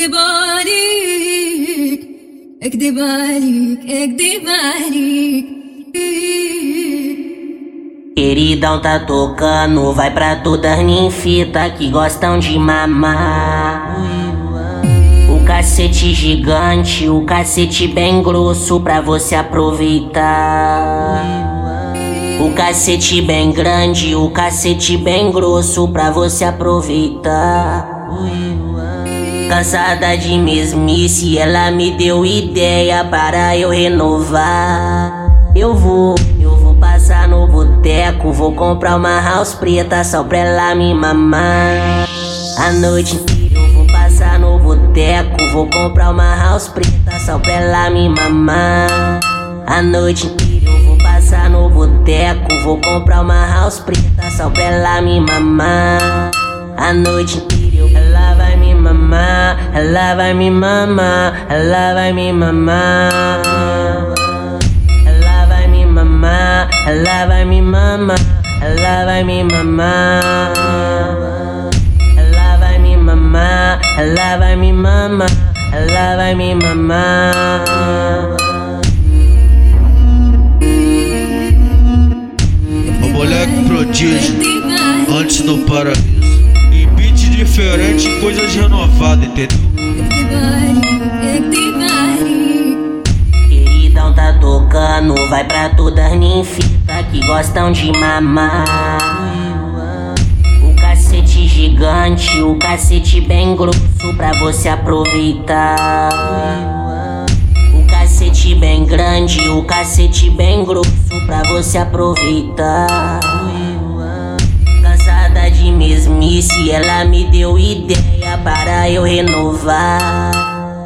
اكدب عليك اكدب عليك اكدب عليك Queridão tá tocando, vai pra todas ninfitas que gostam de mamar. O cacete gigante, o cacete bem grosso pra você aproveitar. O cacete bem grande, o cacete bem grosso pra você aproveitar. Cansada de mesmice, ela me deu ideia para eu renovar. Eu vou, eu vou passar no boteco, vou comprar uma house preta só pra ela me mamar. A noite eu vou passar no boteco, vou comprar uma house preta só pra ela me mamar. A noite eu vou passar no boteco, vou comprar uma house preta só pra ela me mamar. A noite mamar, ela vai me mamar, ela vai me mamar. Ela vai me mamar, ela vai me mamar, ela vai me mamar. Ela vai me mamar, ela vai me mamar, ela vai me mamar. O moleque prodígio, antes do paraíso diferente, coisas renovadas, entendeu? Queridão tá tocando, vai pra todas ninfitas que gostam de mamar. O cacete gigante, o cacete bem grosso pra você aproveitar cacete bem grande, o cacete bem grosso pra você aproveitar. De mesmice, ela me deu ideia para eu renovar.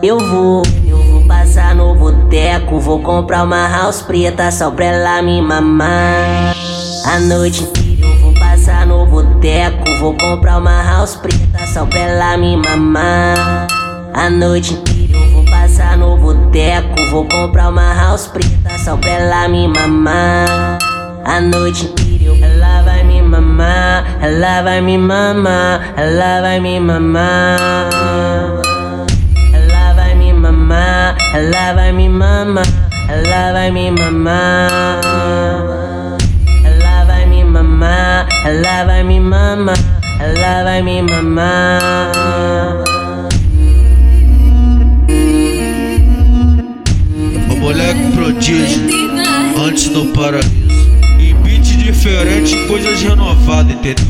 Eu vou, eu vou passar no boteco, vou comprar uma house preta só pra ela me mamar. A noite inteira eu vou passar no boteco, vou comprar uma house preta só pra ela me mamar. A noite inteira eu vou passar no boteco, vou comprar uma house preta só pra ela me mamar. A noite inteira ela vai me mamar, ela vai me mamar. Ela vai me mamar, ela vai me mamar, ela vai me mamar. Ela vai me mamar, ela vai me mamar, ela vai me mamar. O moleque prodígio antes do paraíso diferente, coisas renovadas, entendeu?